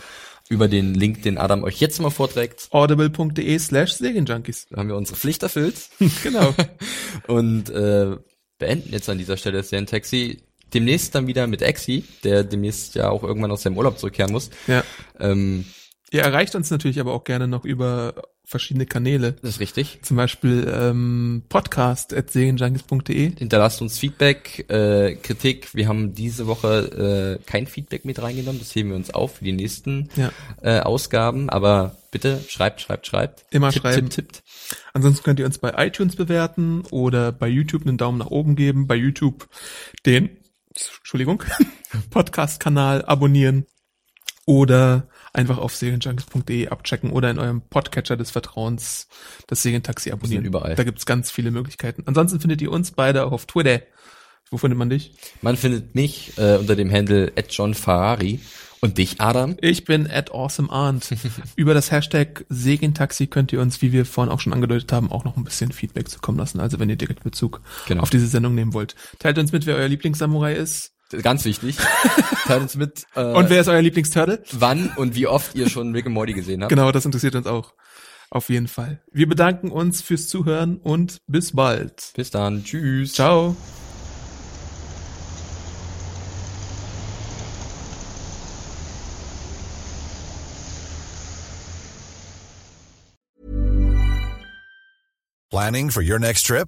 über den Link, den Adam euch jetzt mal vorträgt. audible.de slash Serienjunkies. Da haben wir unsere Pflicht erfüllt Genau. und äh, beenden jetzt an dieser Stelle das Taxi. Demnächst dann wieder mit Exi, der demnächst ja auch irgendwann aus seinem Urlaub zurückkehren muss. ja. Ähm, Ihr erreicht uns natürlich aber auch gerne noch über verschiedene Kanäle. das ist richtig. Zum Beispiel ähm, podcast at serienjunkies.de. Hinterlasst uns Feedback, äh, Kritik. Wir haben diese Woche äh, kein Feedback mit reingenommen. Das heben wir uns auf für die nächsten Ja. äh, Ausgaben. Aber bitte schreibt, schreibt, schreibt. Immer Tipp, schreiben. Tipp, tippt. Ansonsten könnt ihr uns bei iTunes bewerten oder bei YouTube einen Daumen nach oben geben, bei YouTube den, Entschuldigung, Podcast-Kanal abonnieren oder einfach auf serienjunkies.de abchecken oder in eurem Podcatcher des Vertrauens das Serientaxi abonnieren. überall. Da gibt's ganz viele Möglichkeiten. Ansonsten findet ihr uns beide auch auf Twitter. Wo findet man dich? Man findet mich äh, unter dem Handle @johnferrari Und dich, Adam? Ich bin at awesomearnt. Über das Hashtag Segentaxi könnt ihr uns, wie wir vorhin auch schon angedeutet haben, auch noch ein bisschen Feedback zukommen lassen. Also wenn ihr direkt Bezug Genau. auf diese Sendung nehmen wollt. Teilt uns mit, wer euer Lieblingssamurai ist. Ganz wichtig. Teilt uns mit, äh, Und wer ist euer Lieblingsturtle? wann und wie oft ihr schon Rick and Morty gesehen habt. Genau, das interessiert uns auch. Auf jeden Fall. Wir bedanken uns fürs Zuhören und bis bald. Bis dann. Tschüss. Ciao. Planning for your next trip?